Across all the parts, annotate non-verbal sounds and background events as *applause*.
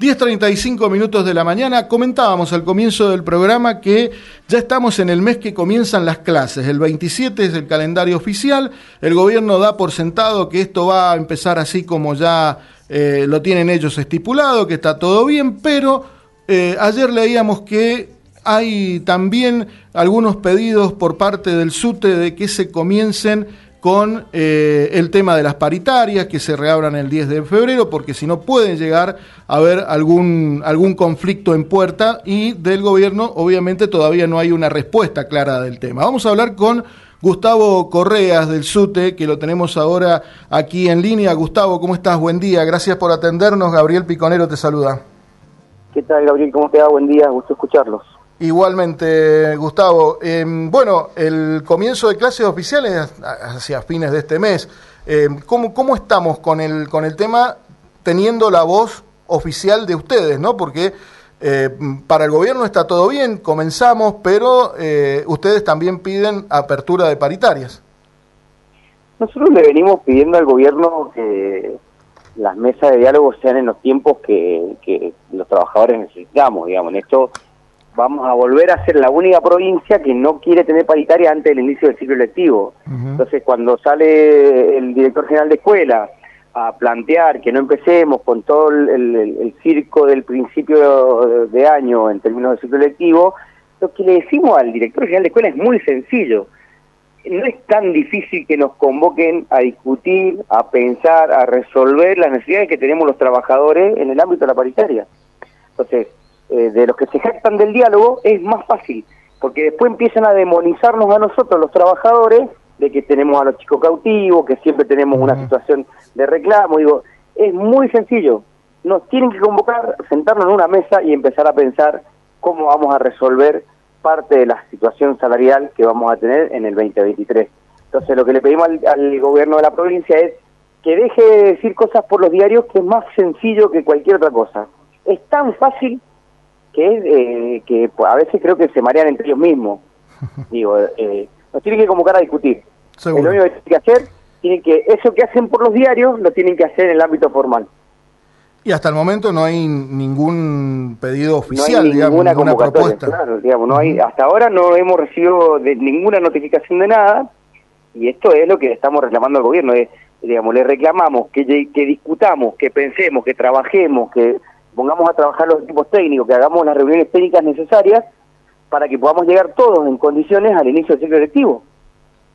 10.35 minutos de la mañana. Comentábamos al comienzo del programa que ya estamos en el mes que comienzan las clases. El 27 es el calendario oficial. El gobierno da por sentado que esto va a empezar así como ya eh, lo tienen ellos estipulado, que está todo bien, pero eh, ayer leíamos que hay también algunos pedidos por parte del SUTE de que se comiencen con eh, el tema de las paritarias que se reabran el 10 de febrero, porque si no pueden llegar a haber algún, algún conflicto en puerta y del gobierno obviamente todavía no hay una respuesta clara del tema. Vamos a hablar con Gustavo Correas del SUTE, que lo tenemos ahora aquí en línea. Gustavo, ¿cómo estás? Buen día, gracias por atendernos. Gabriel Piconero te saluda. ¿Qué tal, Gabriel? ¿Cómo te va? Buen día, gusto escucharlos. Igualmente, Gustavo. Em, bueno, el comienzo de clases oficiales hacia fines de este mes. Em, ¿cómo, ¿Cómo estamos con el, con el tema teniendo la voz oficial de ustedes, no? Porque eh, para el gobierno está todo bien, comenzamos, pero eh, ustedes también piden apertura de paritarias. Nosotros le venimos pidiendo al gobierno que las mesas de diálogo sean en los tiempos que, que los trabajadores necesitamos, digamos. En esto vamos a volver a ser la única provincia que no quiere tener paritaria antes del inicio del ciclo electivo. Entonces, cuando sale el director general de escuela a plantear que no empecemos con todo el, circo del principio de año en términos de ciclo electivo, lo que le decimos al director general de escuela es muy sencillo. No es tan difícil que nos convoquen a discutir, a pensar, a resolver las necesidades que tenemos los trabajadores en el ámbito de la paritaria. Entonces, eh, de los que se jactan del diálogo es más fácil, porque después empiezan a demonizarnos a nosotros los trabajadores de que tenemos a los chicos cautivos, que siempre tenemos una situación de reclamo. Digo, es muy sencillo. Nos tienen que convocar, sentarnos en una mesa y empezar a pensar cómo vamos a resolver parte de la situación salarial que vamos a tener en el 2023. Entonces, lo que le pedimos al, al gobierno de la provincia es que deje de decir cosas por los diarios, que es más sencillo que cualquier otra cosa. Es tan fácil que, eh, que a veces creo que se marean entre ellos mismos. *laughs* Digo, eh, nos tienen que convocar a discutir. Lo único que tienen que hacer, tienen que, eso que hacen por los diarios, lo tienen que hacer en el ámbito formal. Y hasta el momento no hay ningún pedido oficial, no hay digamos, ninguna propuesta. Claro, digamos, no hay, hasta ahora no hemos recibido de ninguna notificación de nada, y esto es lo que estamos reclamando al gobierno. digamos, le reclamamos que, que discutamos, que pensemos, que trabajemos, que pongamos a trabajar los equipos técnicos, que hagamos las reuniones técnicas necesarias para que podamos llegar todos en condiciones al inicio del ciclo electivo.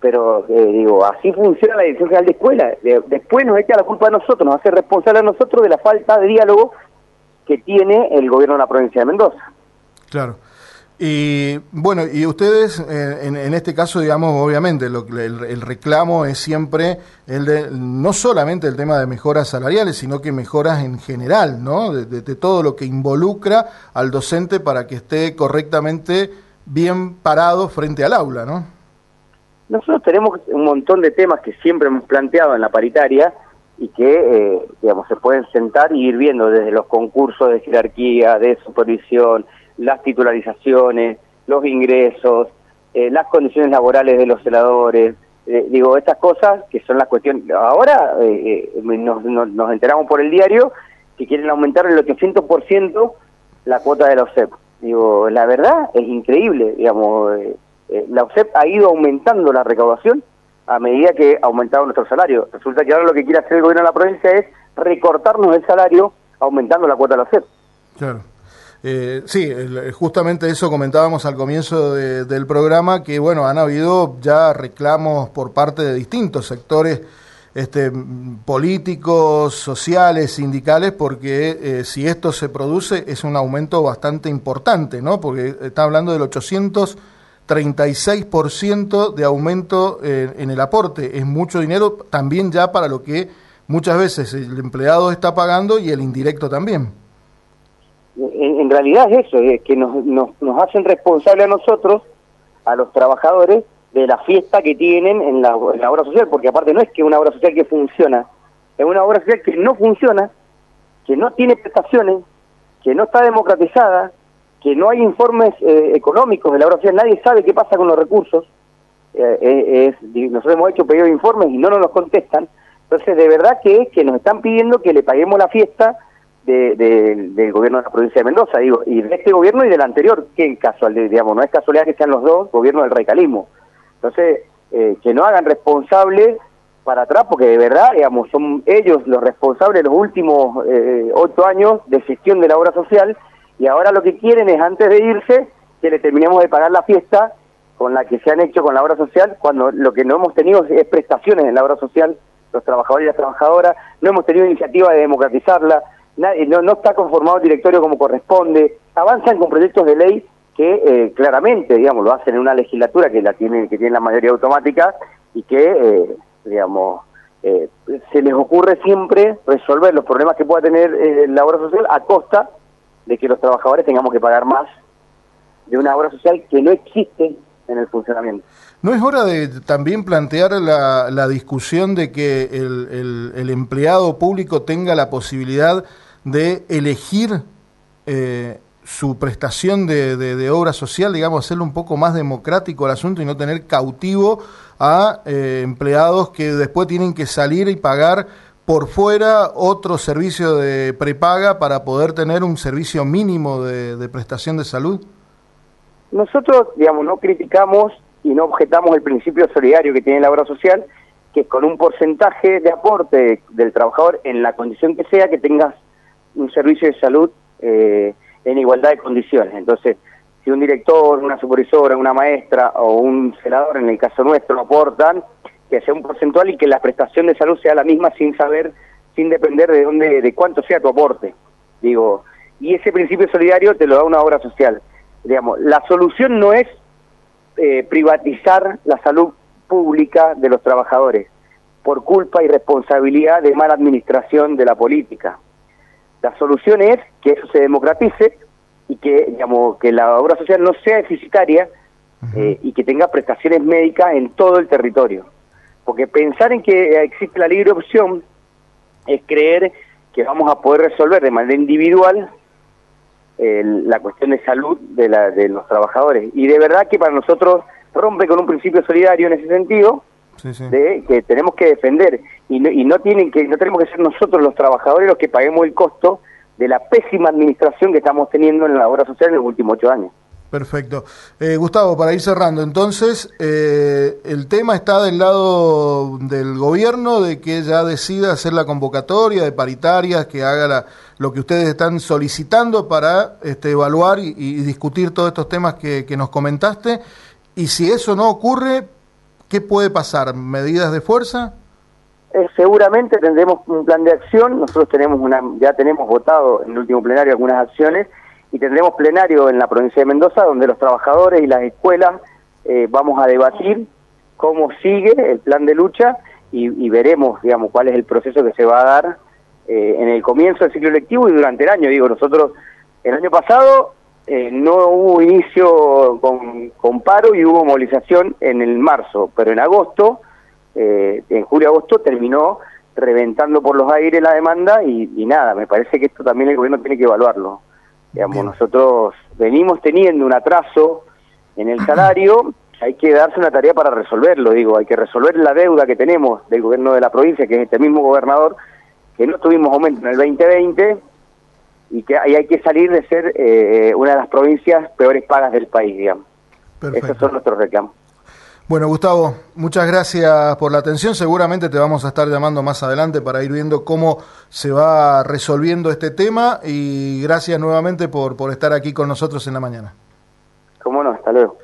Pero, eh, digo, así funciona la Dirección General de Escuela. después nos echa la culpa a nosotros, nos hace responsable a nosotros de la falta de diálogo que tiene el gobierno de la provincia de Mendoza. Claro. Y bueno, y ustedes, eh, en, este caso, digamos, obviamente, el, reclamo es siempre el de, no solamente el tema de mejoras salariales, sino que mejoras en general, ¿no? De, todo lo que involucra al docente para que esté correctamente bien parado frente al aula, ¿no? Nosotros tenemos un montón de temas que siempre hemos planteado en la paritaria y que, eh, digamos, se pueden sentar y ir viendo desde los concursos de jerarquía, de supervisión, las titularizaciones, los ingresos, eh, las condiciones laborales de los celadores, eh, digo, estas cosas que son las cuestiones. Ahora eh, nos, nos, enteramos por el diario que quieren aumentar el 800% la cuota de la OSEP. Digo, la verdad es increíble, digamos, la OSEP ha ido aumentando la recaudación a medida que ha aumentado nuestro salario. Resulta que ahora lo que quiere hacer el gobierno de la provincia es recortarnos el salario aumentando la cuota de la OSEP. Claro. Eh, sí, justamente eso comentábamos al comienzo del programa, que bueno, han habido ya reclamos por parte de distintos sectores este, políticos, sociales, sindicales, porque eh, si esto se produce es un aumento bastante importante, ¿no? Porque está hablando del 836% de aumento eh, en el aporte. Es mucho dinero también ya para lo que muchas veces el empleado está pagando y el indirecto también en, realidad es eso, es que nos, nos, nos hacen responsable a nosotros, a los trabajadores, de la fiesta que tienen en la, obra social, porque aparte no es que una obra social que funciona, es una obra social que no funciona, que no tiene prestaciones, que no está democratizada, que no hay informes eh, económicos de la obra social, nadie sabe qué pasa con los recursos, eh, eh, es, nosotros hemos hecho pedido de informes y no nos los contestan, entonces de verdad que es que nos están pidiendo que le paguemos la fiesta del gobierno de la provincia de Mendoza, digo, y de este gobierno y del anterior, que casual, digamos, no es casualidad que sean los dos gobiernos del radicalismo. Entonces, eh, que no hagan responsable para atrás, porque de verdad, digamos, son ellos los responsables de los últimos eh, ocho años de gestión de la obra social, y ahora lo que quieren es, antes de irse, que le terminemos de pagar la fiesta con la que se han hecho con la obra social, cuando lo que no hemos tenido es prestaciones en la obra social, los trabajadores y las trabajadoras, no hemos tenido iniciativa de democratizarla, no, no está conformado el directorio como corresponde, avanzan con proyectos de ley que eh, claramente, digamos, lo hacen en una legislatura que la tiene, que tiene la mayoría automática y que, eh, digamos, eh, se les ocurre siempre resolver los problemas que pueda tener la obra social a costa de que los trabajadores tengamos que pagar más de una obra social que no existe en el funcionamiento. ¿No es hora de también plantear la, la discusión de que el, empleado público tenga la posibilidad de elegir eh, su prestación de, de, obra social, digamos, hacerlo un poco más democrático el asunto y no tener cautivo a eh, empleados que después tienen que salir y pagar por fuera otro servicio de prepaga para poder tener un servicio mínimo de, de prestación de salud? Nosotros, digamos, no criticamos y no objetamos el principio solidario que tiene la obra social, que es con un porcentaje de aporte del trabajador en la condición que sea que tengas un servicio de salud eh, en igualdad de condiciones. Entonces, si un director, una supervisora, una maestra o un celador, en el caso nuestro, aportan, que sea un porcentual y que la prestación de salud sea la misma sin saber, sin depender de dónde, de cuánto sea tu aporte. Digo, y ese principio solidario te lo da una obra social. Digamos, la solución no es eh, privatizar la salud pública de los trabajadores por culpa y responsabilidad de mala administración de la política. La solución es que eso se democratice y que, digamos, que la obra social no sea deficitaria eh, y que tenga prestaciones médicas en todo el territorio. Porque pensar en que existe la libre opción es creer que vamos a poder resolver de manera individual la cuestión de salud de, la, de los trabajadores. Y de verdad que para nosotros rompe con un principio solidario en ese sentido, de que tenemos que defender y no, y no tienen que no tenemos que ser nosotros los trabajadores los que paguemos el costo de la pésima administración que estamos teniendo en la obra social en los últimos ocho años. Perfecto. Eh, Gustavo, para ir cerrando, entonces, eh, el tema está del lado del gobierno de que ya decida hacer la convocatoria de paritarias, que haga la, lo que ustedes están solicitando para este, evaluar y, discutir todos estos temas que, que nos comentaste. Y si eso no ocurre, ¿Qué puede pasar? ¿Medidas de fuerza? Eh, seguramente tendremos un plan de acción. Nosotros tenemos una, ya tenemos votado en el último plenario algunas acciones y tendremos plenario en la provincia de Mendoza donde los trabajadores y las escuelas eh, vamos a debatir cómo sigue el plan de lucha y, veremos, digamos, cuál es el proceso que se va a dar eh, en el comienzo del ciclo lectivo y durante el año. Digo, nosotros el año pasado eh, no hubo inicio con, paro y hubo movilización en el marzo, pero en agosto, eh, en julio-agosto, terminó reventando por los aires la demanda y, nada, me parece que esto también el gobierno tiene que evaluarlo. Digamos, nosotros venimos teniendo un atraso en el salario, hay que darse una tarea para resolverlo, digo, hay que resolver la deuda que tenemos del gobierno de la provincia, que es este mismo gobernador, que no tuvimos aumento en el 2020 y que ahí hay que salir de ser eh, una de las provincias peores pagas del país, digamos. Esos son nuestros reclamos. Bueno, Gustavo, muchas gracias por la atención. Seguramente te vamos a estar llamando más adelante para ir viendo cómo se va resolviendo este tema y gracias nuevamente por, por estar aquí con nosotros en la mañana. Cómo no, hasta luego.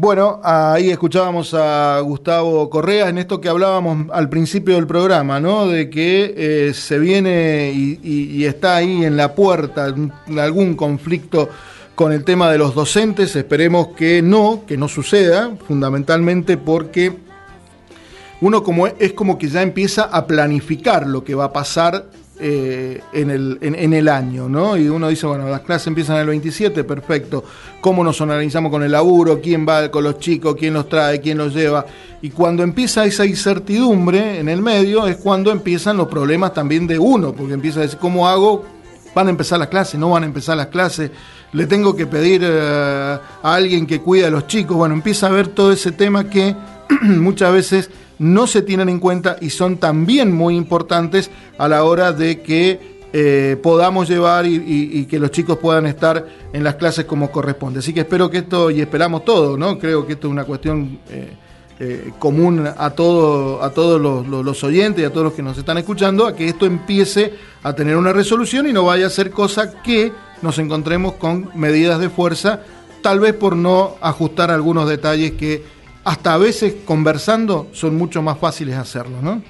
Bueno, ahí escuchábamos a Gustavo Correa en esto que hablábamos al principio del programa, ¿no? De que eh, se viene y, está ahí en la puerta algún conflicto con el tema de los docentes. Esperemos que no, que no suceda, fundamentalmente porque uno como es como que ya empieza a planificar lo que va a pasar eh, en, el, en, el año, ¿no? Y uno dice, bueno, las clases empiezan el 27, perfecto. ¿Cómo nos organizamos con el laburo? ¿Quién va con los chicos? ¿Quién los trae? ¿Quién los lleva? Y cuando empieza esa incertidumbre en el medio es cuando empiezan los problemas también de uno, porque empieza a decir, ¿cómo hago? ¿Van a empezar las clases? ¿No van a empezar las clases? ¿Le tengo que pedir eh, a alguien que cuide a los chicos? Bueno, empieza a ver todo ese tema que *clears throat* muchas veces no se tienen en cuenta y son también muy importantes a la hora de que eh, podamos llevar y, que los chicos puedan estar en las clases como corresponde. Así que espero que esto, y esperamos todo, ¿no? Creo que esto es una cuestión eh, eh, común a, todo, a todos los, oyentes y a todos los que nos están escuchando, a que esto empiece a tener una resolución y no vaya a ser cosa que nos encontremos con medidas de fuerza, tal vez por no ajustar algunos detalles que hasta a veces conversando son mucho más fáciles hacerlo, ¿no?